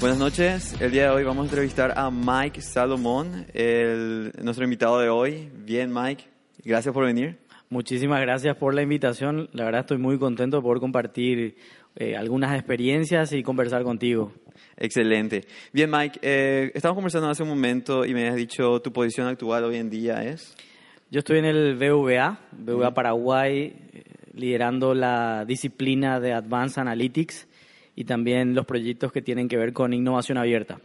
Buenas noches. El día de hoy vamos a entrevistar a Mike Salomón, el, nuestro invitado de hoy. Bien, Mike, gracias por venir. Muchísimas gracias por la invitación. La verdad estoy muy contento de poder compartir eh, algunas experiencias y conversar contigo. Excelente. Bien, Mike, eh, estamos conversando hace un momento y me has dicho tu posición actual hoy en día es. Yo estoy en el BVA, BVA Paraguay, eh, liderando la disciplina de Advanced Analytics y también los proyectos que tienen que ver con innovación abierta.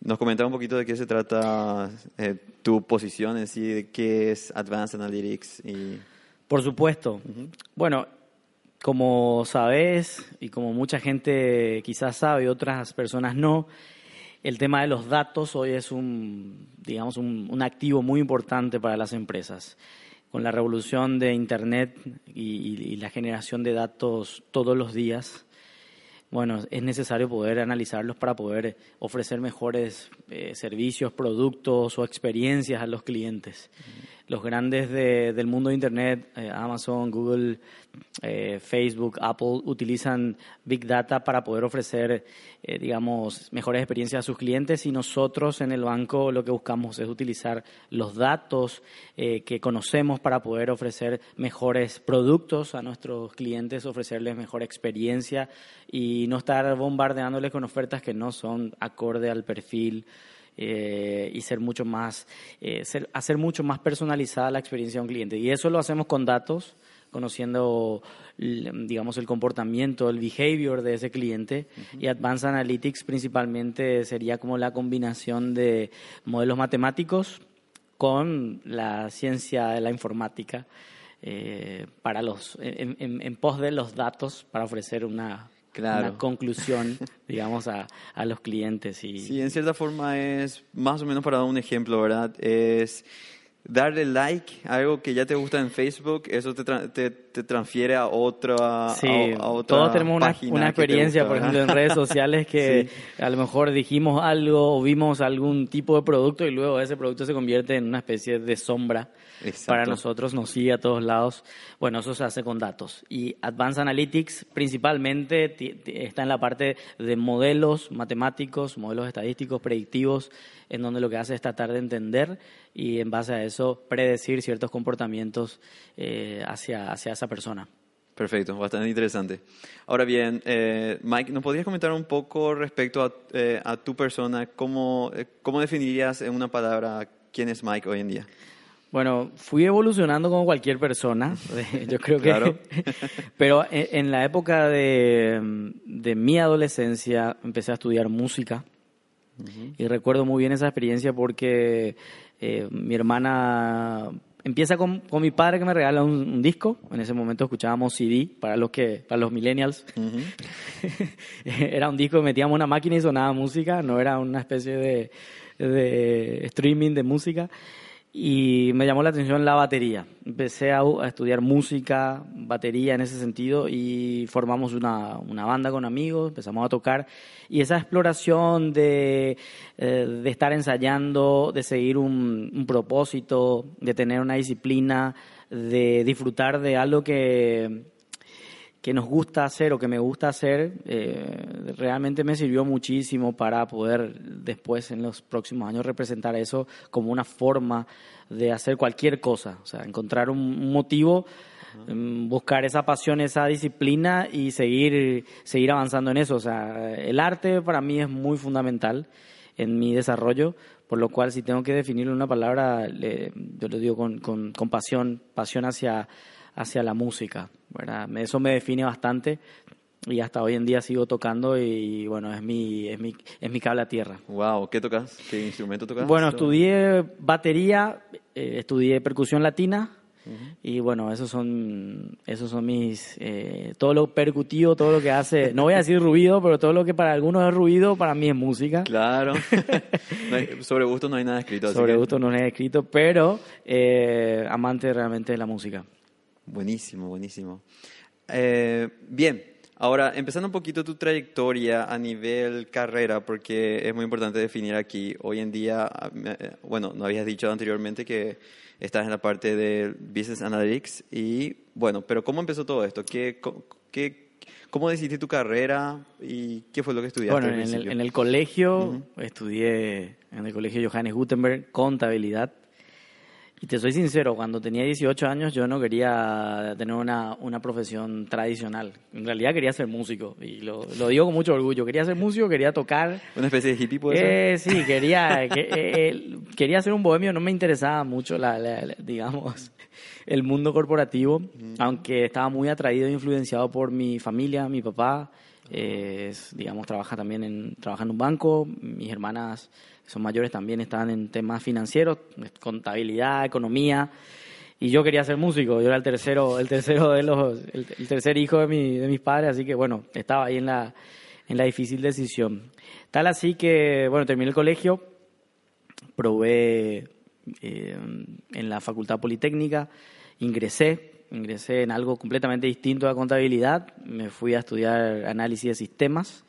Nos comenta un poquito de qué se trata eh, tu posición en sí, de qué es Advanced Analytics. Y... Por supuesto. Bueno, como sabes y como mucha gente quizás sabe, otras personas no, el tema de los datos hoy es un, digamos, un, activo muy importante para las empresas. Con la revolución de Internet y la generación de datos todos los días, bueno, es necesario poder analizarlos para poder ofrecer mejores eh, servicios, productos o experiencias a los clientes. Los grandes del mundo de Internet, eh, Amazon, Google, eh, Facebook, Apple, utilizan Big Data para poder ofrecer, eh, digamos, mejores experiencias a sus clientes. Y nosotros en el banco lo que buscamos es utilizar los datos que conocemos para poder ofrecer mejores productos a nuestros clientes, ofrecerles mejor experiencia y no estar bombardeándoles con ofertas que no son acorde al perfil eh, y ser mucho más, eh, hacer mucho más personalizada la experiencia de un cliente. Y eso lo hacemos con datos, conociendo, digamos, el comportamiento, el behavior de ese cliente. Y Advanced Analytics principalmente sería como la combinación de modelos matemáticos con la ciencia de la informática. Eh, para los en, pos de los datos para ofrecer una una conclusión, digamos, a, a, los clientes. Y... Sí, en cierta forma es, más o menos para dar un ejemplo, ¿verdad? Es darle like a algo que ya te gusta en Facebook, eso te, te, te transfiere a otra, sí, a, otra todos tenemos una, una experiencia, por ejemplo, en redes sociales que a lo mejor dijimos algo o vimos algún tipo de producto y luego ese producto se convierte en una especie de sombra para nosotros, nos sigue a todos lados. Bueno, eso se hace con datos. Y Advanced Analytics principalmente está en la parte de modelos matemáticos, modelos estadísticos, predictivos, en donde lo que hace es tratar de entender y en base a eso predecir ciertos comportamientos eh, hacia, hacia esa persona. Perfecto, bastante interesante. Ahora bien, eh, Mike, ¿nos podrías comentar un poco respecto a, eh, a tu persona? ¿Cómo, ¿Cómo definirías en una palabra quién es Mike hoy en día? Bueno, fui evolucionando como cualquier persona, yo creo que... Claro. pero en, la época de, mi adolescencia empecé a estudiar música y recuerdo muy bien esa experiencia porque eh, mi hermana empieza con, mi padre que me regala un, disco. En ese momento escuchábamos CD para los que para los millennials. era un disco que metíamos una máquina y sonaba música, no era una especie de, de streaming de música y me llamó la atención la batería. Empecé a, estudiar música, batería en ese sentido y formamos una, una, banda con amigos, empezamos a tocar y esa exploración de, eh, de estar ensayando, de seguir un, un, propósito, de tener una disciplina, de disfrutar de algo que, que nos gusta hacer o que me gusta hacer, eh, realmente me sirvió muchísimo para poder después en los próximos años representar eso como una forma de hacer cualquier cosa, o sea, encontrar un, motivo, mm, buscar esa pasión, esa disciplina y seguir, seguir avanzando en eso. O sea, el arte para mí es muy fundamental en mi desarrollo, por lo cual si tengo que definirlo en una palabra, yo lo digo con, con, con pasión, pasión hacia hacia la música. ¿verdad? Eso me define bastante y hasta hoy en día sigo tocando y bueno, es mi, es mi, es mi cable a tierra. Wow, ¿qué tocas? ¿Qué instrumento tocas? Bueno, estudié batería, eh, estudié percusión latina Y bueno, esos son, esos son mis, eh, todo lo percutivo, todo lo que hace, no voy a decir ruido, pero todo lo que para algunos es ruido, para mí es música. Claro. sobre gusto no hay nada escrito. sobre gusto no hay nada escrito, pero eh, amante realmente de la música. Buenísimo, buenísimo. Eh, bien, ahora empezando un poquito tu trayectoria a nivel carrera, porque es muy importante definir aquí. Hoy en día, bueno, no habías dicho anteriormente que estás en la parte de Business Analytics y bueno, pero ¿cómo empezó todo esto? ¿Qué, qué, ¿Cómo decidiste tu carrera y qué fue lo que estudiaste? Bueno, en el, en el, colegio estudié en el colegio Johannes Gutenberg contabilidad y te soy sincero, cuando tenía 18 años yo no quería tener una, una profesión tradicional. En realidad quería ser músico y lo, lo, digo con mucho orgullo. Quería ser músico, quería tocar. ¿Una especie de hippie puede eh, Sí, quería, que, eh, eh, quería ser un bohemio. No me interesaba mucho, la, digamos, el mundo corporativo, aunque estaba muy atraído e influenciado por mi familia, mi papá. Digamos, trabaja también en, trabaja en un banco. Mis hermanas son mayores también están en temas financieros, contabilidad, economía. Y yo quería ser músico, yo era el tercero, el tercero de los, el, tercer hijo de, mi, de mis padres, así que bueno, estaba ahí en la, en la difícil decisión. Tal así que, bueno, terminé el colegio, probé eh, en la Facultad Politécnica, ingresé, ingresé en algo completamente distinto a contabilidad, me fui a estudiar análisis de sistemas.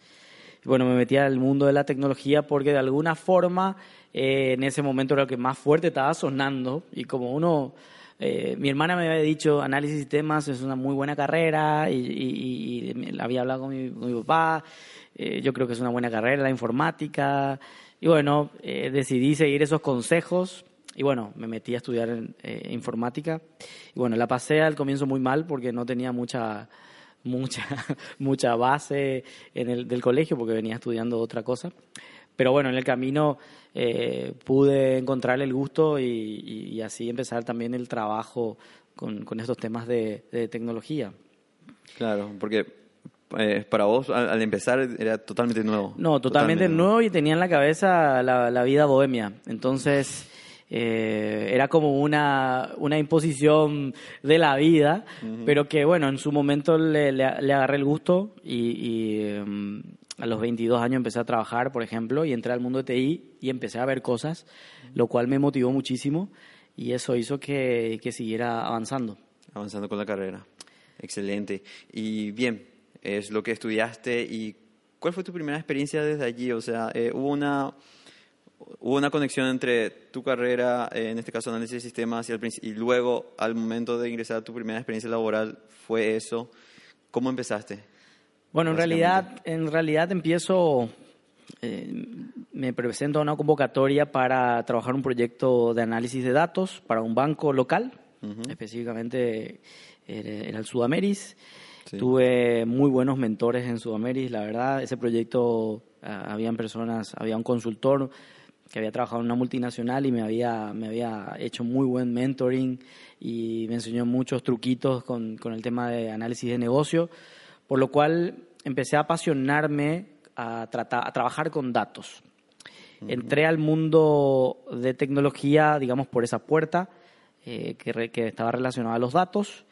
Bueno, me metí al mundo de la tecnología porque de alguna forma eh, en ese momento era lo que más fuerte estaba sonando. Y como uno, eh, mi hermana me había dicho análisis de sistemas es una muy buena carrera y, había hablado con mi, papá, eh, yo creo que es una buena carrera la informática. Y bueno, decidí seguir esos consejos y bueno, me metí a estudiar informática y bueno, la pasé al comienzo muy mal porque no tenía mucha mucha, mucha base en el, del colegio porque venía estudiando otra cosa. Pero bueno, en el camino eh, pude encontrar el gusto y, así empezar también el trabajo con, con estos temas de, tecnología. Claro, porque eh, para vos al, empezar era totalmente nuevo. No, totalmente, nuevo. y tenía en la cabeza la, la vida bohemia. Entonces eh, era como una, una imposición de la vida, pero que bueno, en su momento le, le, agarré el gusto y, em, a los 22 años empecé a trabajar, por ejemplo, y entré al mundo de TI y empecé a ver cosas, lo cual me motivó muchísimo y eso hizo que, que siguiera avanzando. Avanzando con la carrera. Excelente. Y bien, es lo que estudiaste y ¿cuál fue tu primera experiencia desde allí? O sea, eh, hubo una hubo una conexión entre tu carrera, eh, en este caso análisis de sistemas, y, y, luego al momento de ingresar a tu primera experiencia laboral fue eso. ¿Cómo empezaste? Bueno, en realidad, en realidad empiezo, eh, me presento a una convocatoria para trabajar un proyecto de análisis de datos para un banco local, específicamente era el Sudameris. Tuve muy buenos mentores en Sudameris, la verdad. Ese proyecto, ah, habían personas, había un consultor que había trabajado en una multinacional y me había, me había hecho muy buen mentoring y me enseñó muchos truquitos con, con el tema de análisis de negocio, por lo cual empecé a apasionarme a, tratar, a trabajar con datos. Entré al mundo de tecnología, digamos, por esa puerta eh, que, que estaba relacionada a los datos.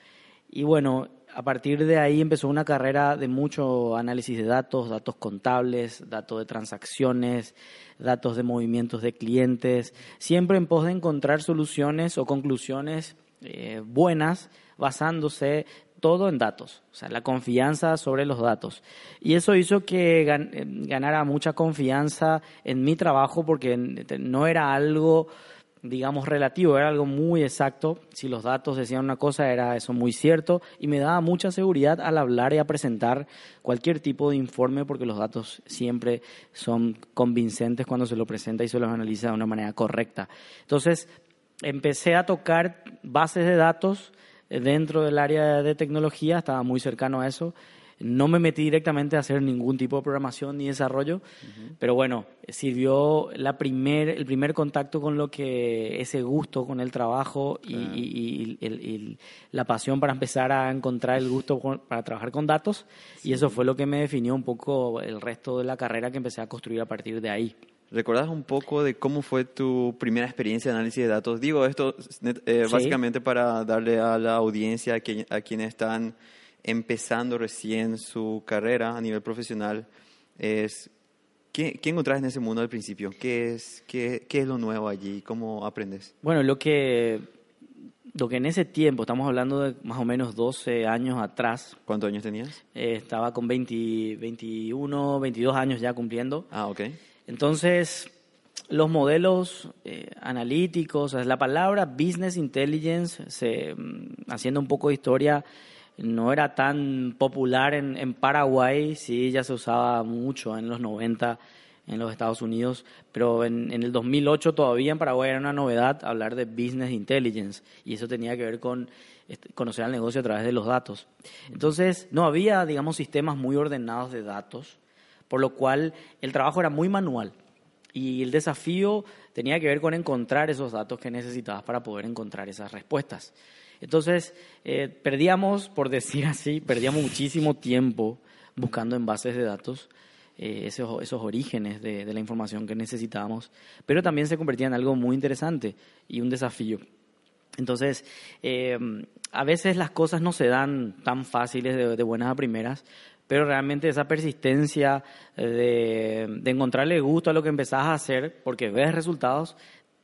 Y bueno, a partir de ahí empezó una carrera de mucho análisis de datos, datos contables, datos de transacciones, datos de movimientos de clientes, siempre en pos de encontrar soluciones o conclusiones eh, buenas basándose todo en datos, o sea, la confianza sobre los datos. Y eso hizo que eh, ganara mucha confianza en mi trabajo porque no era algo digamos, relativo, era algo muy exacto. Si los datos decían una cosa, era eso muy cierto y me daba mucha seguridad al hablar y a presentar cualquier tipo de informe porque los datos siempre son convincentes cuando se lo presenta y se los analiza de una manera correcta. Entonces, empecé a tocar bases de datos dentro del área de tecnología, estaba muy cercano a eso no me metí directamente a hacer ningún tipo de programación ni desarrollo, pero bueno, sirvió la primer, el primer contacto con lo que ese gusto con el trabajo y, la pasión para empezar a encontrar el gusto para trabajar con datos. Y eso fue lo que me definió un poco el resto de la carrera que empecé a construir a partir de ahí. ¿Recordás un poco de cómo fue tu primera experiencia de análisis de datos? Digo esto eh, básicamente para darle a la audiencia, a, quienes están empezando recién su carrera a nivel profesional, es ¿qué, qué encontrás en ese mundo al principio? ¿Qué es, qué, ¿Qué es lo nuevo allí? ¿Cómo aprendes? Bueno, lo que, lo que en ese tiempo, estamos hablando de más o menos 12 años atrás. ¿Cuántos años tenías? Eh, estaba con 20, 21, 22 años ya cumpliendo. Ah, ok. Entonces, los modelos eh, analíticos, la palabra business intelligence, se, mm, haciendo un poco de historia, no era tan popular en, Paraguay, sí, ya se usaba mucho en los 90 en los Estados Unidos, pero en, en, el 2008 todavía en Paraguay era una novedad hablar de business intelligence y eso tenía que ver con este, conocer al negocio a través de los datos. Entonces, no había, digamos, sistemas muy ordenados de datos por lo cual el trabajo era muy manual y el desafío tenía que ver con encontrar esos datos que necesitabas para poder encontrar esas respuestas. Entonces, eh, perdíamos, por decir así, perdíamos muchísimo tiempo buscando en bases de datos eh, esos, esos, orígenes de, la información que necesitábamos, pero también se convertía en algo muy interesante y un desafío. Entonces, eh, a veces las cosas no se dan tan fáciles de, de buenas a primeras, pero realmente esa persistencia de, encontrarle gusto a lo que empezás a hacer, porque ves resultados,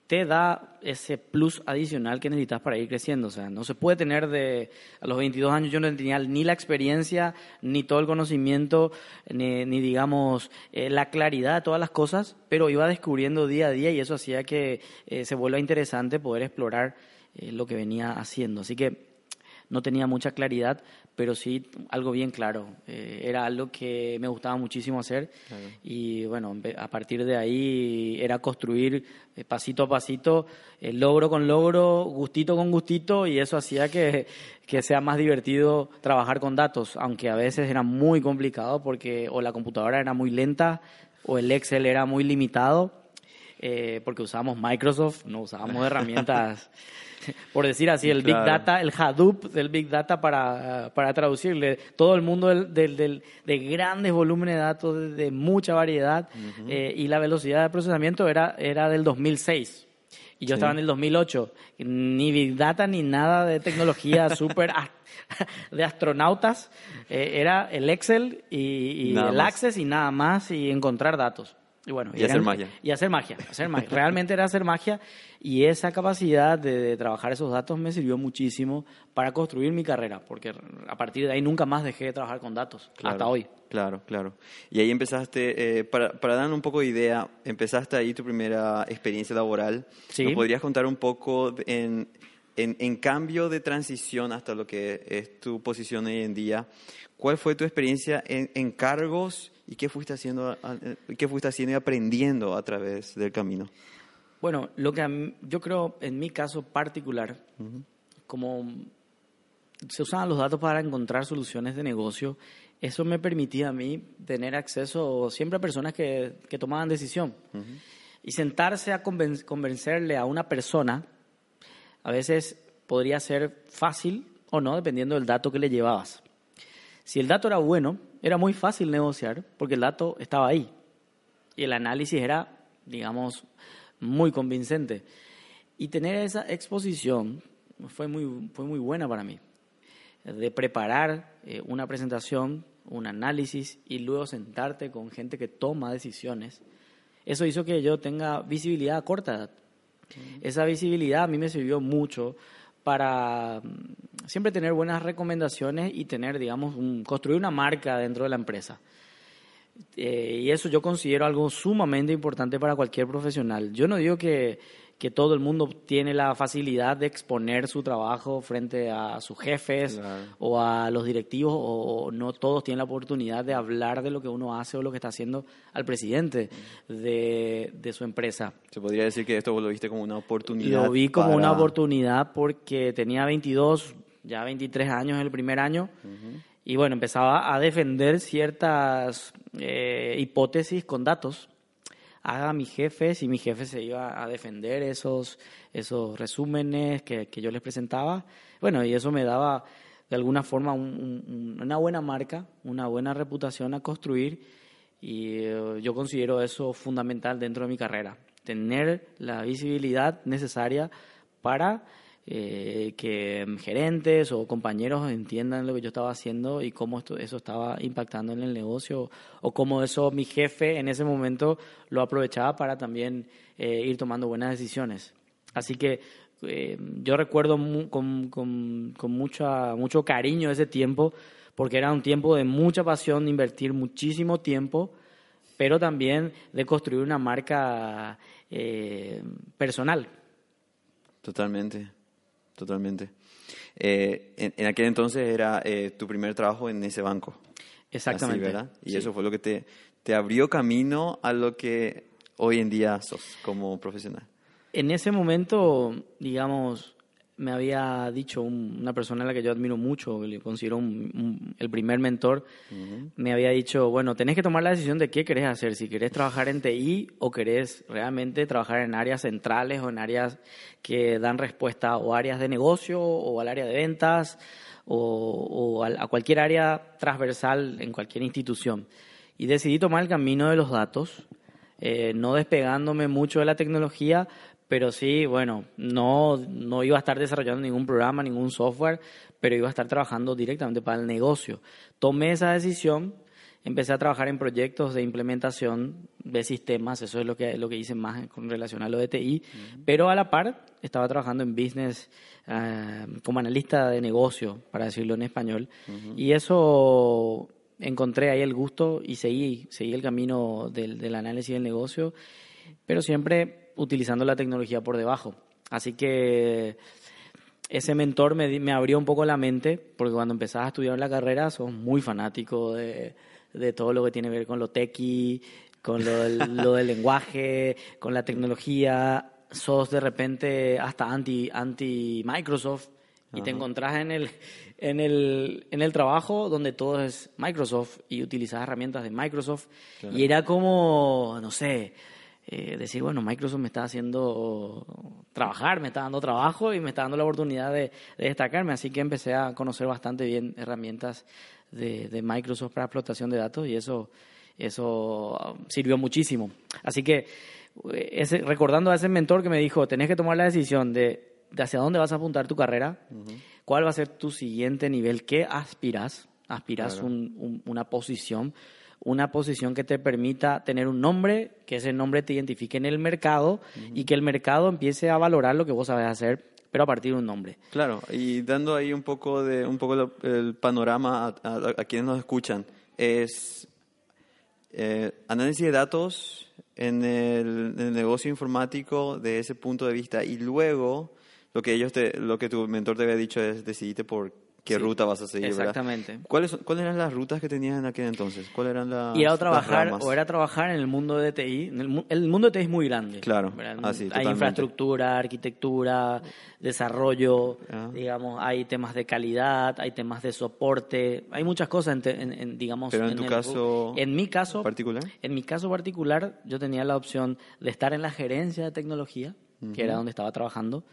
te da ese plus adicional que necesitas para ir creciendo. O sea, no se puede tener de, a los 22 años yo no tenía ni la experiencia, ni todo el conocimiento, ni, digamos, eh, la claridad de todas las cosas, pero iba descubriendo día a día y eso hacía que eh, se vuelva interesante poder explorar eh, lo que venía haciendo. Así que no tenía mucha claridad, pero sí algo bien claro. Eh, era algo que me gustaba muchísimo hacer y bueno, a partir de ahí era construir eh, pasito a pasito, eh, logro con logro, gustito con gustito y eso hacía que, que sea más divertido trabajar con datos, aunque a veces era muy complicado porque o la computadora era muy lenta o el Excel era muy limitado. Porque usábamos Microsoft, no usábamos herramientas por decir así, el Big Data, el Hadoop del Big Data para, para traducirle. Todo el mundo del, del, de grandes volúmenes de datos, de, mucha variedad, eh, y la velocidad de procesamiento era, era del 2006. Y yo estaba en el 2008. Ni Big Data ni nada de tecnología súper de astronautas. Eh, era el Excel y, el Access y nada más y encontrar datos. Y bueno, y, hacer magia. Y hacer magia, hacer magia. Realmente era hacer magia y esa capacidad de, trabajar esos datos me sirvió muchísimo para construir mi carrera, porque a partir de ahí nunca más dejé de trabajar con datos, hasta hoy. Claro, claro. Y ahí empezaste, eh, para, para dar un poco de idea, empezaste ahí tu primera experiencia laboral. Sí. ¿Nos podrías contar un poco en, en, en cambio de transición hasta lo que es tu posición hoy en día? ¿Cuál fue tu experiencia en, en cargos? ¿Y qué fuiste haciendo, qué fuiste haciendo y aprendiendo a través del camino? Bueno, lo que yo creo, en mi caso particular, como se usaban los datos para encontrar soluciones de negocio, eso me permitía a mí tener acceso siempre a personas que, que tomaban decisión. Y sentarse a convencerle a una persona, a veces podría ser fácil o no, dependiendo del dato que le llevabas. Si el dato era bueno, era muy fácil negociar porque el dato estaba ahí y el análisis era, digamos, muy convincente. Y tener esa exposición fue muy, fue muy buena para mí, de preparar eh, una presentación, un análisis y luego sentarte con gente que toma decisiones. Eso hizo que yo tenga visibilidad corta. Esa visibilidad a mí me sirvió mucho para mm, siempre tener buenas recomendaciones y tener, digamos, un, construir una marca dentro de la empresa. Eh, y eso yo considero algo sumamente importante para cualquier profesional. Yo no digo que que todo el mundo tiene la facilidad de exponer su trabajo frente a sus jefes o a los directivos o, no todos tienen la oportunidad de hablar de lo que uno hace o lo que está haciendo al presidente de, de su empresa. Se podría decir que esto lo viste como una oportunidad. Lo vi como una oportunidad porque tenía 22, ya 23 años el primer año. Y bueno, empezaba a defender ciertas eh, hipótesis con datos haga mi jefe, si mi jefe se iba a defender esos, esos resúmenes que, que yo les presentaba. Bueno, y eso me daba de alguna forma una buena marca, una buena reputación a construir Y eh, yo considero eso fundamental dentro de mi carrera, tener la visibilidad necesaria para eh, que gerentes o compañeros entiendan lo que yo estaba haciendo y cómo esto, eso estaba impactando en el negocio o cómo eso mi jefe en ese momento lo aprovechaba para también eh, ir tomando buenas decisiones. Así que eh, yo recuerdo con, con, con mucha, mucho cariño ese tiempo porque era un tiempo de mucha pasión, de invertir muchísimo tiempo, pero también de construir una marca personal. Totalmente totalmente. Eh, en, aquel entonces era eh, tu primer trabajo en ese banco. Exactamente. ¿verdad? Y eso fue lo que te, te abrió camino a lo que hoy en día sos como profesional. En ese momento, digamos, me había dicho una persona a la que yo admiro mucho, que le considero el primer mentor, me había dicho, bueno, tenés que tomar la decisión de qué querés hacer, si querés trabajar en TI o querés realmente trabajar en áreas centrales o en áreas que dan respuesta o áreas de negocio o al área de ventas o, a, cualquier área transversal en cualquier institución. Y decidí tomar el camino de los datos, eh, no despegándome mucho de la tecnología, pero sí, bueno, no, no iba a estar desarrollando ningún programa, ningún software, pero iba a estar trabajando directamente para el negocio. Tomé esa decisión, empecé a trabajar en proyectos de implementación de sistemas, eso es lo que, lo que hice más con relación a lo de TI, pero a la par estaba trabajando en business eh, como analista de negocio, para decirlo en español, y eso encontré ahí el gusto y seguí, seguí el camino del, del análisis del negocio, pero siempre utilizando la tecnología por debajo. Así que ese mentor me, me abrió un poco la mente, porque cuando empezás a estudiar la carrera sos muy fanático de, de todo lo que tiene que ver con lo techy, con lo del, lo del lenguaje, con la tecnología. Sos de repente hasta anti, anti Microsoft y te encontrás en el, en, el, en el trabajo donde todo es Microsoft y utilizas herramientas de Microsoft. Y era como, no sé, eh, decir, bueno, Microsoft me está haciendo trabajar, me está dando trabajo y me está dando la oportunidad de, destacarme. Así que empecé a conocer bastante bien herramientas de, de, Microsoft para explotación de datos y eso, eso sirvió muchísimo. Así que eh, ese, recordando a ese mentor que me dijo, tenés que tomar la decisión de, de hacia dónde vas a apuntar tu carrera, cuál va a ser tu siguiente nivel, qué aspiras, aspiras un, una posición una posición que te permita tener un nombre, que ese nombre te identifique en el mercado y que el mercado empiece a valorar lo que vos sabes hacer, pero a partir de un nombre. Claro, y dando ahí un poco de un poco el panorama a, quienes nos escuchan, es eh, análisis de datos en el, en el, negocio informático de ese punto de vista y luego lo que ellos te, lo que tu mentor te había dicho es decidirte por qué ruta vas a seguir. Exactamente. ¿Cuáles, ¿Cuáles eran las rutas que tenías en aquel entonces? ¿Cuáles eran las Ir a trabajar o era trabajar en el mundo de TI. El, mundo de TI es muy grande. Claro. hay infraestructura, arquitectura, desarrollo, ah. digamos, hay temas de calidad, hay temas de soporte, hay muchas cosas, en, digamos. Pero en, tu caso. En mi caso. Particular. En mi caso particular, yo tenía la opción de estar en la gerencia de tecnología, que era donde estaba trabajando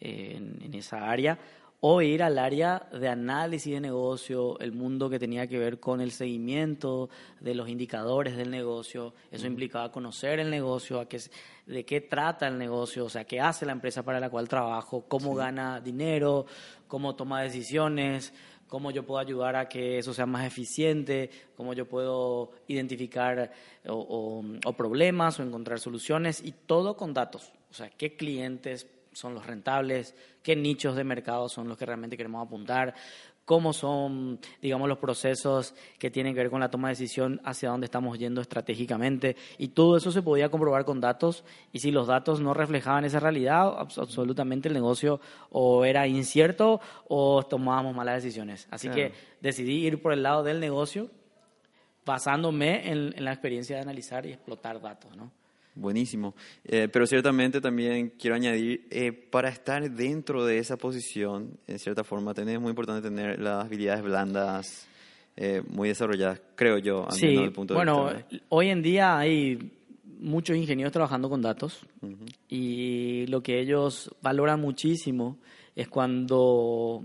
eh, en esa área o ir al área de análisis de negocio, el mundo que tenía que ver con el seguimiento de los indicadores del negocio. Eso implicaba conocer el negocio, a qué, de qué trata el negocio, o sea, qué hace la empresa para la cual trabajo, cómo gana dinero, cómo toma decisiones, cómo yo puedo ayudar a que eso sea más eficiente, cómo yo puedo identificar o problemas o encontrar soluciones y todo con datos. O sea, qué clientes son los rentables, qué nichos de mercado son los que realmente queremos apuntar, cómo son, digamos, los procesos que tienen que ver con la toma de decisión hacia dónde estamos yendo estratégicamente. Y todo eso se podía comprobar con datos. Y si los datos no reflejaban esa realidad, absolutamente el negocio o era incierto o tomábamos malas decisiones. Así que decidí ir por el lado del negocio basándome en, en la experiencia de analizar y explotar datos, ¿no? Buenísimo. Eh, pero ciertamente también quiero añadir, eh, para estar dentro de esa posición, en cierta forma, es muy importante tener las habilidades blandas eh, muy desarrolladas, creo yo, sí, el punto de bueno, hoy en día hay muchos ingenieros trabajando con datos y lo que ellos valoran muchísimo es cuando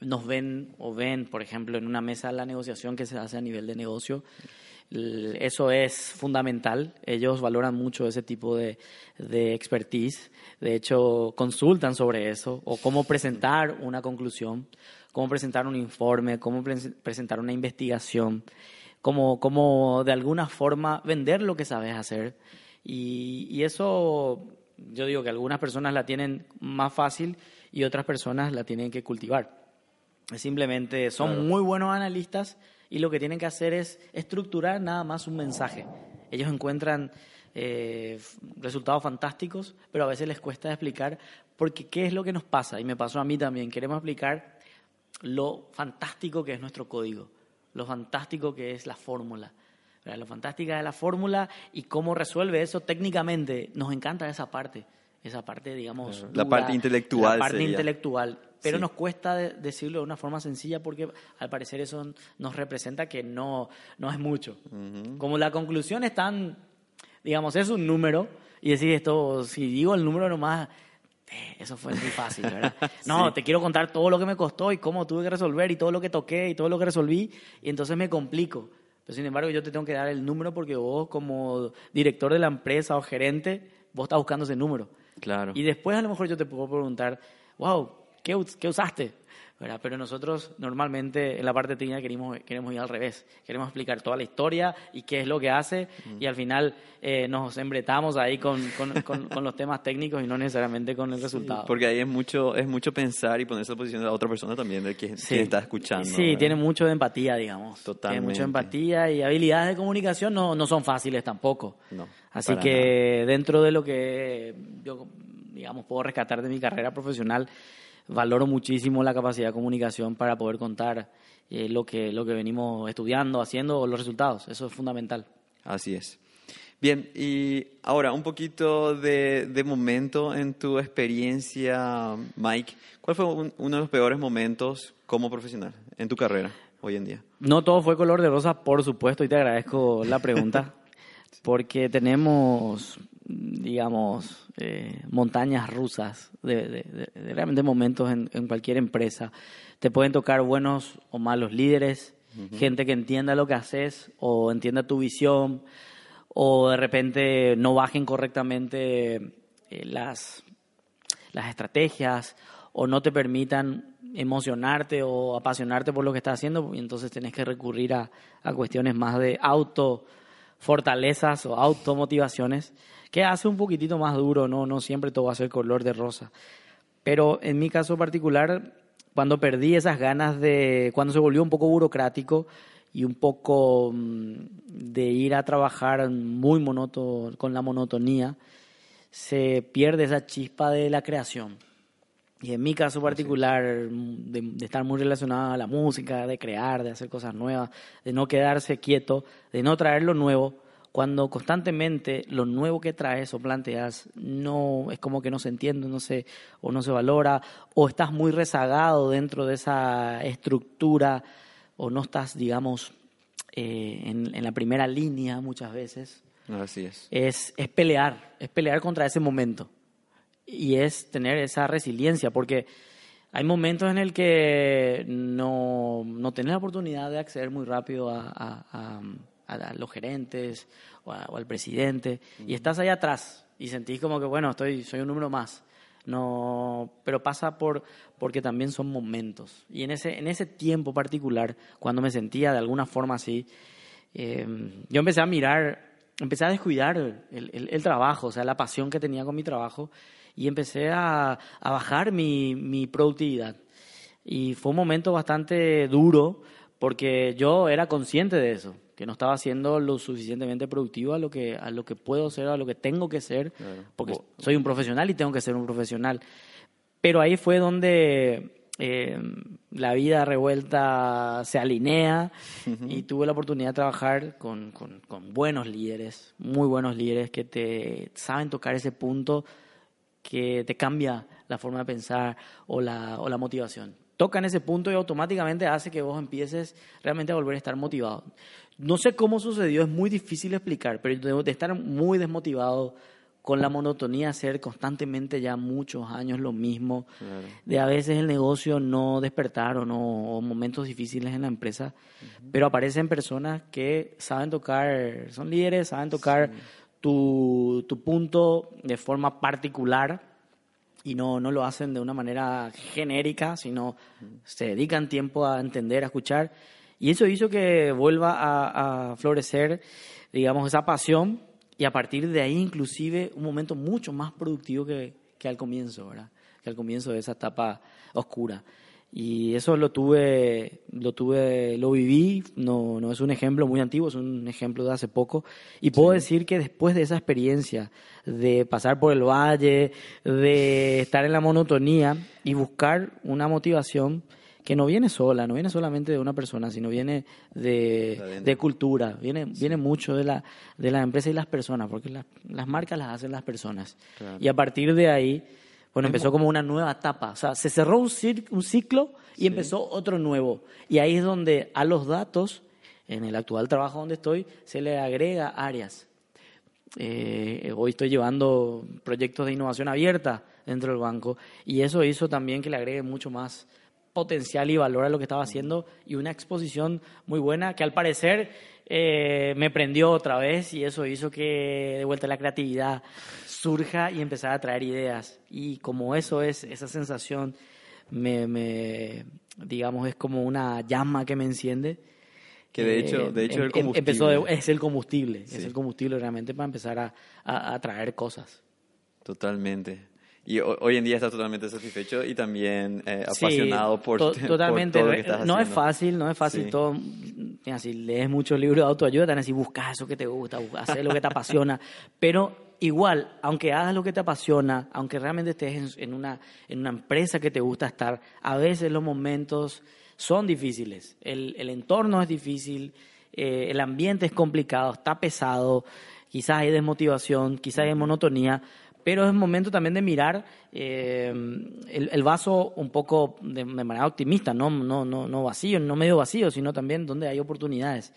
nos ven o ven, por ejemplo, en una mesa de la negociación que se hace a nivel de negocio, Eso es fundamental. Ellos valoran mucho ese tipo de, de expertise. De hecho, consultan sobre eso o cómo presentar una conclusión, cómo presentar un informe, cómo presentar una investigación, cómo, cómo de alguna forma vender lo que sabes hacer. Y, y eso, yo digo que algunas personas la tienen más fácil y otras personas la tienen que cultivar. Simplemente son muy buenos analistas y lo que tienen que hacer es estructurar nada más un mensaje. Ellos encuentran eh, resultados fantásticos, pero a veces les cuesta explicar porque qué es lo que nos pasa. Y me pasó a mí también. Queremos explicar lo fantástico que es nuestro código, lo fantástico que es la fórmula. Lo fantástica de la fórmula y cómo resuelve eso técnicamente. Nos encanta esa parte esa parte, digamos... la parte intelectual. La parte intelectual. Pero nos cuesta decirlo de una forma sencilla porque al parecer eso nos representa que no, no es mucho. Como la conclusión es tan, digamos, es un número y decir esto, si digo el número nomás, eh, eso fue muy fácil, ¿verdad? No, te quiero contar todo lo que me costó y cómo tuve que resolver y todo lo que toqué y todo lo que resolví y entonces me complico. Pero sin embargo yo te tengo que dar el número porque vos como director de la empresa o gerente, vos estás buscando ese número. Claro. Y después a lo mejor yo te puedo preguntar, wow, ¿qué, qué usaste? Pero nosotros normalmente en la parte técnica queremos, queremos ir al revés. Queremos explicar toda la historia y qué es lo que hace y al final eh, nos embretamos ahí con, con, con, los temas técnicos y no necesariamente con el resultado. porque ahí es mucho, es mucho pensar y ponerse en la posición de la otra persona también, de quien, está escuchando. Sí, tiene mucho de empatía, digamos. Totalmente. Tiene mucha empatía y habilidades de comunicación no, no son fáciles tampoco. No. Así que dentro de lo que yo, digamos, puedo rescatar de mi carrera profesional, valoro muchísimo la capacidad de comunicación para poder contar eh, lo, que, lo que venimos estudiando, haciendo, los resultados. Eso es fundamental. Así es. Bien, y ahora un poquito de, de momento en tu experiencia, Mike. ¿Cuál fue uno de los peores momentos como profesional en tu carrera hoy en día? No todo fue color de rosa, por supuesto, y te agradezco la pregunta. porque tenemos, digamos, eh, montañas rusas de, realmente momentos en, cualquier empresa. Te pueden tocar buenos o malos líderes, gente que entienda lo que haces o entienda tu visión, o de repente no bajen correctamente eh, las, las estrategias o no te permitan emocionarte o apasionarte por lo que estás haciendo, y entonces tenés que recurrir a, a cuestiones más de auto fortalezas o automotivaciones que hace un poquitito más duro, no, no siempre todo va a ser color de rosa. Pero en mi caso particular, cuando perdí esas ganas de, cuando se volvió un poco burocrático y un poco mm, de ir a trabajar muy monoto, con la monotonía, se pierde esa chispa de la creación. Y en mi caso particular, de, estar muy relacionado a la música, de crear, de hacer cosas nuevas, de no quedarse quieto, de no traer lo nuevo, cuando constantemente lo nuevo que traes o planteas no es como que no se entiende, no se, o no se valora, o estás muy rezagado dentro de esa estructura, o no estás, digamos, eh, en, en, la primera línea muchas veces. Así es. Es, es pelear, es pelear contra ese momento y es tener esa resiliencia, porque hay momentos en el que no, no tenés la oportunidad de acceder muy rápido a, a, los gerentes o, al presidente y estás ahí atrás y sentís como que, bueno, estoy, soy un número más. No, pero pasa por porque también son momentos. Y en ese, en ese tiempo particular, cuando me sentía de alguna forma así, eh, yo empecé a mirar, empecé a descuidar el, el, el, trabajo, o sea, la pasión que tenía con mi trabajo y empecé a, a bajar mi, mi productividad. Y fue un momento bastante duro porque yo era consciente de eso, que no estaba siendo lo suficientemente productivo a lo que, a lo que puedo ser, a lo que tengo que ser, porque soy un profesional y tengo que ser un profesional. Pero ahí fue donde eh, la vida revuelta se alinea y tuve la oportunidad de trabajar con, con, con, buenos líderes, muy buenos líderes que te saben tocar ese punto que te cambia la forma de pensar o la, o la motivación. Toca en ese punto y automáticamente hace que vos empieces realmente a volver a estar motivado. No sé cómo sucedió, es muy difícil explicar, pero de, estar muy desmotivado con la monotonía hacer constantemente ya muchos años lo mismo, de a veces el negocio no despertar o, no, o momentos difíciles en la empresa, pero aparecen personas que saben tocar, son líderes, saben tocar tu, tu punto de forma particular y no, no lo hacen de una manera genérica, sino se dedican tiempo a entender, a escuchar. Y eso hizo que vuelva a, a, florecer, digamos, esa pasión y a partir de ahí inclusive un momento mucho más productivo que, que al comienzo, ¿verdad? Que al comienzo de esa etapa oscura. Y eso lo tuve, lo tuve, lo viví, no, no es un ejemplo muy antiguo, es un ejemplo de hace poco. Y puedo decir que después de esa experiencia de pasar por el valle, de estar en la monotonía y buscar una motivación que no viene sola, no viene solamente de una persona, sino viene de, de cultura, viene, viene mucho de la, de la empresa y las personas, porque las marcas las hacen las personas. Y a partir de ahí bueno, empezó como una nueva etapa. O sea, se cerró un, ciclo y empezó otro nuevo. Y ahí es donde a los datos, en el actual trabajo donde estoy, se le agrega áreas. Eh, hoy estoy llevando proyectos de innovación abierta dentro del banco y eso hizo también que le agregue mucho más potencial y valor a lo que estaba haciendo y una exposición muy buena que al parecer eh, me prendió otra vez y eso hizo que de vuelta la creatividad surja y empezar a traer ideas. Y como eso es, esa sensación, me, me digamos, es como una llama que me enciende. Que de hecho, eh, de hecho el em, em, combustible. Empezó es el combustible, es el combustible realmente para empezar a, a, traer cosas. totalmente. Y hoy en día estás totalmente satisfecho y también eh, apasionado por, totalmente. todo lo que estás No es fácil, no es fácil todo. si lees muchos libros de autoayuda, te van a decir, busca eso que te gusta, hacer lo que te apasiona. Pero igual, aunque hagas lo que te apasiona, aunque realmente estés en, una, en una empresa que te gusta estar, a veces los momentos son difíciles. El, el entorno es difícil, eh, el ambiente es complicado, está pesado, quizás hay desmotivación, quizás hay monotonía, pero es momento también de mirar eh, el, el, vaso un poco de, de manera optimista, no, no, no, no vacío, no medio vacío, sino también donde hay oportunidades.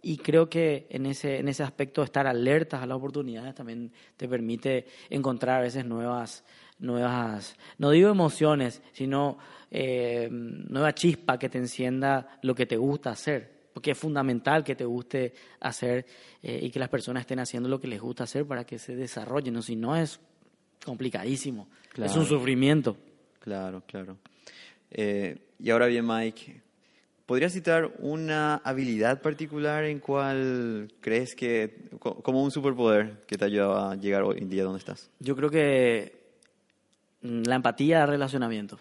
Y creo que en ese, en ese aspecto estar alertas a las oportunidades también te permite encontrar a veces nuevas, nuevas no digo emociones, sino eh, nueva chispa que te encienda lo que te gusta hacer. Porque es fundamental que te guste hacer eh, y que las personas estén haciendo lo que les gusta hacer para que se desarrollen. ¿no? Si no, es complicadísimo. Es un sufrimiento. Claro, claro. Eh, y ahora bien, Mike, ¿Podrías citar una habilidad particular en cual crees que, como un superpoder que te ayuda a llegar hoy en día donde estás? Yo creo que mm, la empatía de relacionamiento.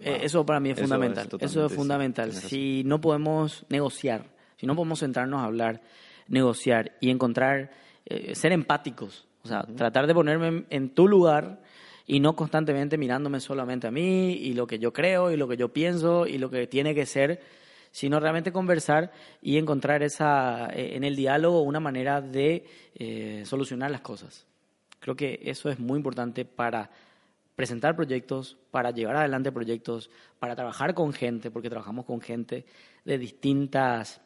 Eh, eso para mí es fundamental. Eso es fundamental. Si no podemos negociar, si no podemos sentarnos a hablar, negociar y encontrar, eh, ser empáticos, o sea, tratar de ponerme en tu lugar y no constantemente mirándome solamente a mí y lo que yo creo y lo que yo pienso y lo que tiene que ser sino realmente conversar y encontrar esa, eh, en el diálogo una manera de eh, solucionar las cosas. Creo que eso es muy importante para presentar proyectos, para llevar adelante proyectos, para trabajar con gente, porque trabajamos con gente de distintas,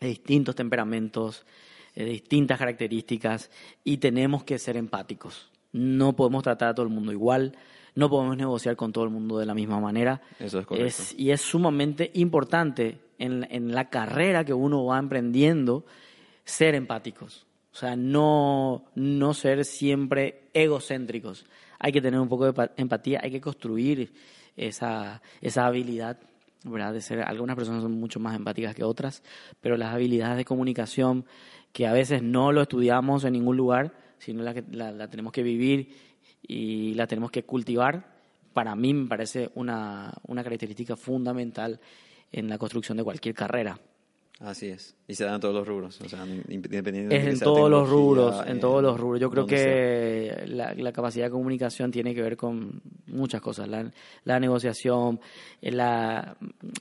de distintos temperamentos, de distintas características y tenemos que ser empáticos. No podemos tratar a todo el mundo igual, no podemos negociar con todo el mundo de la misma manera. Eso es correcto. y es sumamente importante en, en la carrera que uno va emprendiendo ser empáticos. O sea, no, no ser siempre egocéntricos. Hay que tener un poco de empatía, hay que construir esa, esa habilidad, ¿verdad? De ser, algunas personas son mucho más empáticas que otras, pero las habilidades de comunicación que a veces no lo estudiamos en ningún lugar, sino la, que, la, la tenemos que vivir y la tenemos que cultivar, para mí me parece una, una característica fundamental en la construcción de cualquier carrera. Así es. Y se dan en todos los rubros, o sea, independientemente Es en todos los rubros, en todos los rubros. Yo creo que la, la, capacidad de comunicación tiene que ver con muchas cosas. La, la negociación, la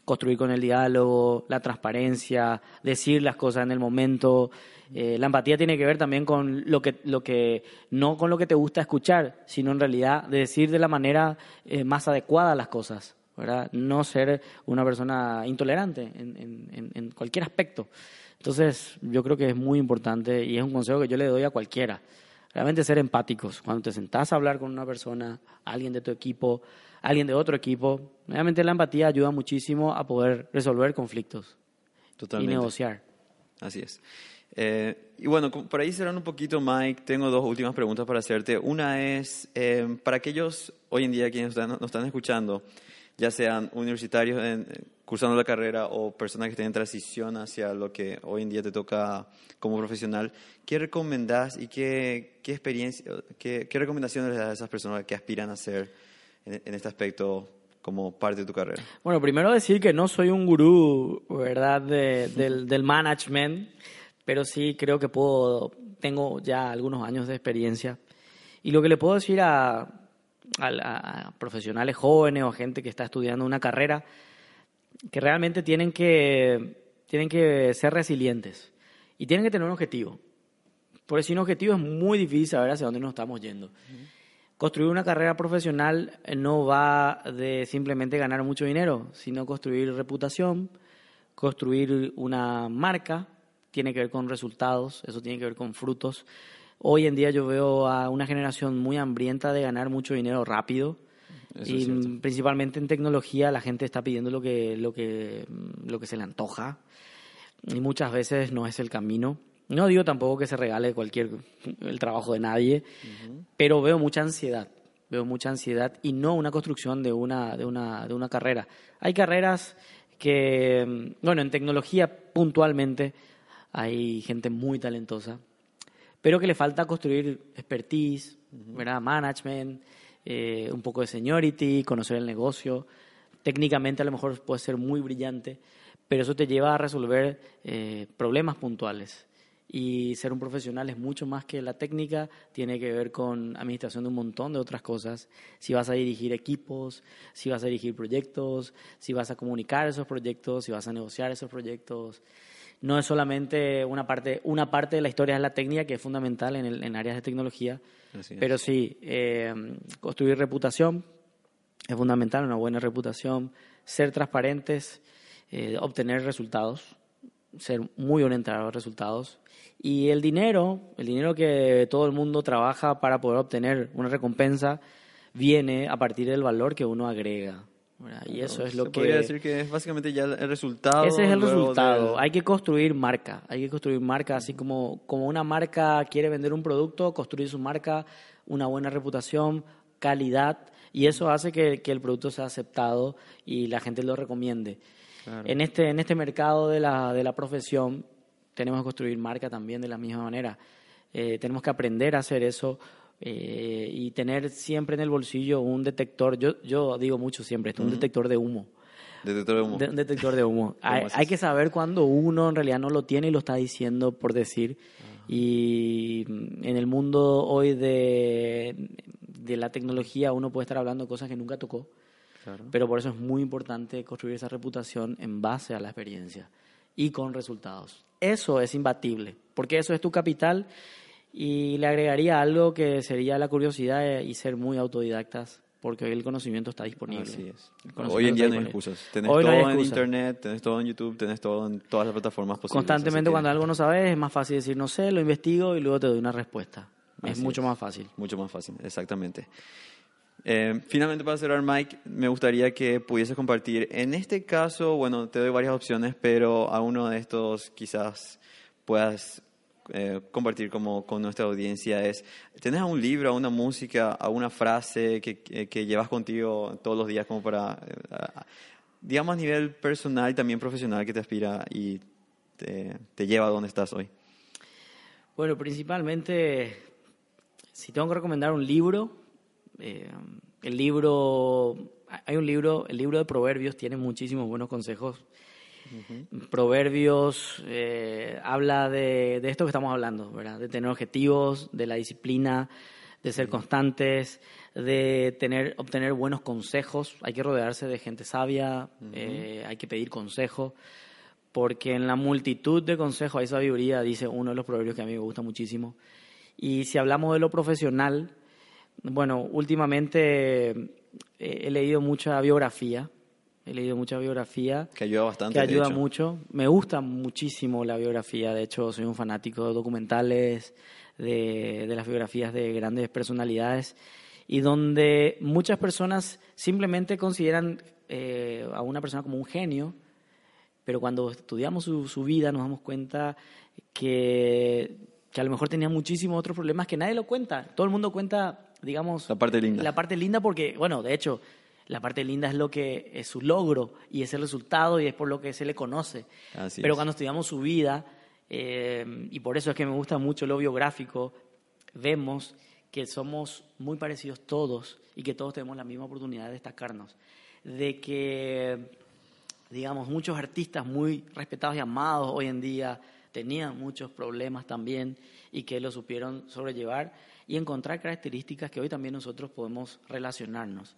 construir con el diálogo, la transparencia, decir las cosas en el momento, eh, la empatía tiene que ver también con lo que, lo que, no con lo que te gusta escuchar, sino en realidad de decir de la manera eh, más adecuada las cosas, ¿verdad? No ser una persona intolerante en, en, en, cualquier aspecto. Entonces, yo creo que es muy importante y es un consejo que yo le doy a cualquiera, realmente ser empáticos. Cuando te sentás a hablar con una persona, alguien de tu equipo, alguien de otro equipo, realmente la empatía ayuda muchísimo a poder resolver conflictos y negociar. Así es. Eh, y bueno, por ahí cerrando un poquito, Mike, tengo dos últimas preguntas para hacerte. Una es, eh, para aquellos hoy en día quienes nos están escuchando, ya sean universitarios en, cursando la carrera o personas que estén en transición hacia lo que hoy en día te toca como profesional, ¿qué recomendás y qué, qué experiencia, qué, qué, recomendaciones le das a esas personas que aspiran a ser en, este aspecto como parte de tu carrera? Bueno, primero decir que no soy un gurú, ¿verdad?, del, del management pero sí creo que puedo, tengo ya algunos años de experiencia. Y lo que le puedo decir a, a, profesionales jóvenes o a gente que está estudiando una carrera, que realmente tienen que, tienen que ser resilientes y tienen que tener un objetivo. Porque sin objetivo es muy difícil saber hacia dónde nos estamos yendo. Construir una carrera profesional no va de simplemente ganar mucho dinero, sino construir reputación, construir una marca, tiene que ver con resultados, eso tiene que ver con frutos. Hoy en día yo veo a una generación muy hambrienta de ganar mucho dinero rápido. Y principalmente en tecnología la gente está pidiendo lo que, lo, que, lo que se le antoja. Y muchas veces no es el camino. No digo tampoco que se regale cualquier el trabajo de nadie, pero veo mucha ansiedad, veo mucha ansiedad y no una construcción de una, de una, de una carrera. Hay carreras que, bueno, en tecnología puntualmente hay gente muy talentosa, pero que le falta construir expertise, management, eh, un poco de seniority, conocer el negocio. Técnicamente a lo mejor puede ser muy brillante, pero eso te lleva a resolver eh, problemas puntuales. Y ser un profesional es mucho más que la técnica, tiene que ver con administración de un montón de otras cosas. Si vas a dirigir equipos, si vas a dirigir proyectos, si vas a comunicar esos proyectos, si vas a negociar esos proyectos no es solamente una parte, una parte de la historia es la técnica, que es fundamental en, el, en áreas de tecnología, pero sí, eh, construir reputación es fundamental, una buena reputación, ser transparentes, eh, obtener resultados, ser muy orientados a los resultados. Y el dinero, el dinero que todo el mundo trabaja para poder obtener una recompensa, viene a partir del valor que uno agrega. Y eso es lo que... Podría decir que es básicamente ya el resultado. Ese es el resultado. Hay que construir marca. Hay que construir marca, así como, como una marca quiere vender un producto, construir su marca, una buena reputación, calidad, y eso hace que, que el producto sea aceptado y la gente lo recomiende. En, este, en este mercado de la, de la profesión tenemos que construir marca también de la misma manera. Eh, tenemos que aprender a hacer eso eh, y tener siempre en el bolsillo un detector, yo, yo digo mucho siempre un detector de humo. Detector de humo. un detector de humo. hay, que saber cuando uno en realidad no lo tiene y lo está diciendo por decir. Y en el mundo hoy de, de la tecnología uno puede estar hablando cosas que nunca tocó. Pero por eso es muy importante construir esa reputación en base a la experiencia y con resultados. Eso es imbatible, porque eso es tu capital y le agregaría algo que sería la curiosidad y ser muy autodidactas, porque hoy el conocimiento está disponible. Así es. Hoy en día no hay excusas. Tenés todo en internet, tenés todo en YouTube, tenés todo en todas las plataformas posibles. Constantemente cuando algo no sabes es más fácil decir no sé, lo investigo y luego te doy una respuesta. es mucho más fácil. Mucho más fácil, exactamente. Eh, finalmente, para cerrar, Mike, me gustaría que pudieses compartir. En este caso, bueno, te doy varias opciones, pero a uno de estos quizás puedas eh, compartir como, con nuestra audiencia es, ¿tenés un libro, una música, una frase que, que, llevas contigo todos los días como para, eh, digamos a nivel personal y también profesional que te aspira y te, te lleva a donde estás hoy? Bueno, principalmente, si tengo que recomendar un libro, eh, el libro, hay un libro, el libro de Proverbios tiene muchísimos buenos consejos Proverbios eh, habla de, esto que estamos hablando, ¿verdad? De tener objetivos, de la disciplina, de ser constantes, de tener, obtener buenos consejos. Hay que rodearse de gente sabia, eh, hay que pedir consejo, porque en la multitud de consejos hay sabiduría, dice uno de los proverbios que a mí me gusta muchísimo. Y si hablamos de lo profesional, bueno, últimamente eh, he leído mucha biografía He leído mucha biografía. Que ayuda bastante. Que ayuda mucho. Me gusta muchísimo la biografía. De hecho, soy un fanático de documentales, de, las biografías de grandes personalidades y donde muchas personas simplemente consideran eh, a una persona como un genio, pero cuando estudiamos su, su vida nos damos cuenta que, que, a lo mejor tenía muchísimos otros problemas que nadie lo cuenta. Todo el mundo cuenta, digamos... La parte linda. La parte linda porque, bueno, de hecho, la parte linda es lo que es su logro y es el resultado y es por lo que se le conoce. Pero cuando estudiamos su vida, eh, y por eso es que me gusta mucho lo biográfico, vemos que somos muy parecidos todos y que todos tenemos la misma oportunidad de destacarnos. De que, digamos, muchos artistas muy respetados y amados hoy en día tenían muchos problemas también y que lo supieron sobrellevar y encontrar características que hoy también nosotros podemos relacionarnos.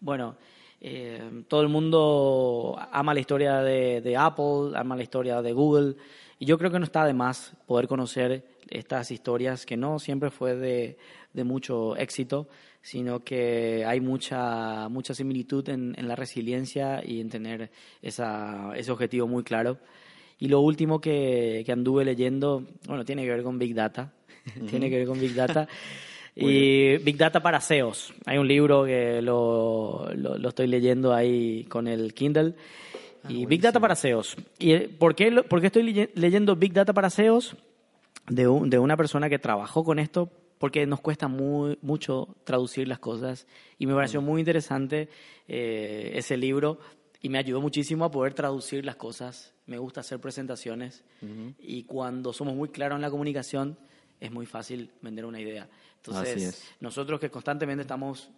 Bueno, eh, todo el mundo ama la historia de, de Apple, ama la historia de Google, y yo creo que no está de más poder conocer estas historias que no siempre fue de, de mucho éxito, sino que hay mucha, mucha similitud en, en la resiliencia y en tener esa, ese objetivo muy claro. Y lo último que, que anduve leyendo, bueno, tiene que ver con Big Data. tiene que ver con Big Data. y Big Data para SEOs. Hay un libro que lo, lo, lo estoy leyendo ahí con el Kindle Ah, y Big Data para SEOs. ¿Y eh, por qué, por qué estoy leyendo Big Data para SEOs? De, de una persona que trabajó con esto, porque nos cuesta muy, mucho traducir las cosas. Y me pareció mm. muy interesante eh, ese libro y me ayudó muchísimo a poder traducir las cosas. Me gusta hacer presentaciones y cuando somos muy claros en la comunicación es muy fácil vender una idea. Entonces, nosotros que constantemente estamos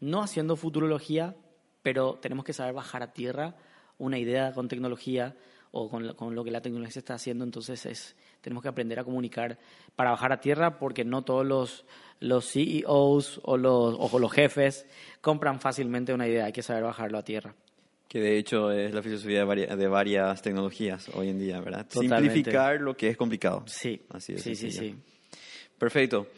no haciendo futurología, pero tenemos que saber bajar a tierra una idea con tecnología o con, con, lo que la tecnología se está haciendo, entonces es, tenemos que aprender a comunicar para bajar a tierra porque no todos los, los CEOs o los, o los jefes compran fácilmente una idea, hay que saber bajarlo a tierra. Que de hecho es la filosofía de, varias, de varias tecnologías hoy en día, ¿verdad? Simplificar lo que es complicado. Sí, Así es, sí, sí, sí. Perfecto.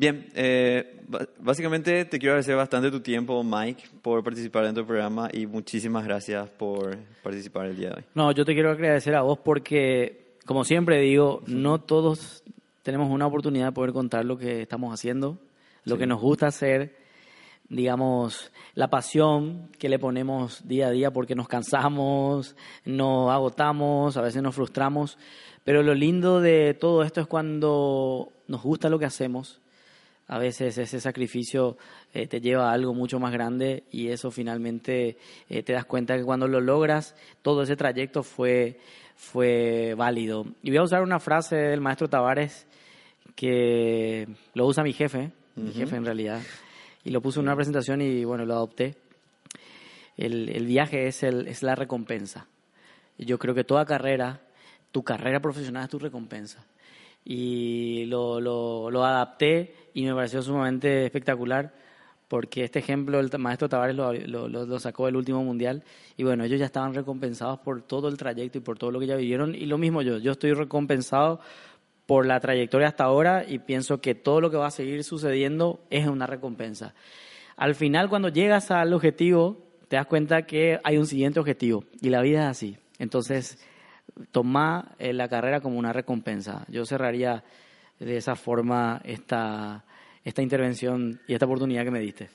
Bien, eh, básicamente te quiero agradecer bastante tu tiempo, Mike, por participar en tu programa y muchísimas gracias por participar el día de hoy. No, yo te quiero agradecer a vos porque, como siempre digo, no todos tenemos una oportunidad de poder contar lo que estamos haciendo, lo que nos gusta hacer, digamos, la pasión que le ponemos día a día porque nos cansamos, nos agotamos, a veces nos frustramos, pero lo lindo de todo esto es cuando nos gusta lo que hacemos a veces ese sacrificio eh, te lleva a algo mucho más grande y eso finalmente eh, te das cuenta que cuando lo logras, todo ese trayecto fue, fue válido. Y voy a usar una frase del maestro Tavares que lo usa mi jefe, mi jefe en realidad, y lo puso en una presentación y bueno, lo adopté. El, el viaje es, el, es la recompensa. Yo creo que toda carrera, tu carrera profesional es tu recompensa y lo, lo, lo, adapté y me pareció sumamente espectacular porque este ejemplo el maestro Tavares lo, lo, lo, sacó del último mundial y bueno, ellos ya estaban recompensados por todo el trayecto y por todo lo que ya vivieron y lo mismo yo, yo estoy recompensado por la trayectoria hasta ahora y pienso que todo lo que va a seguir sucediendo es una recompensa. Al final cuando llegas al objetivo te das cuenta que hay un siguiente objetivo y la vida es así. Entonces, toma eh, la carrera como una recompensa. Yo cerraría de esa forma esta, esta intervención y esta oportunidad que me diste.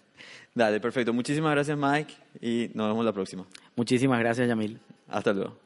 Dale, perfecto. Muchísimas gracias, Mike, y nos vemos la próxima. Muchísimas gracias, Yamil. Hasta luego.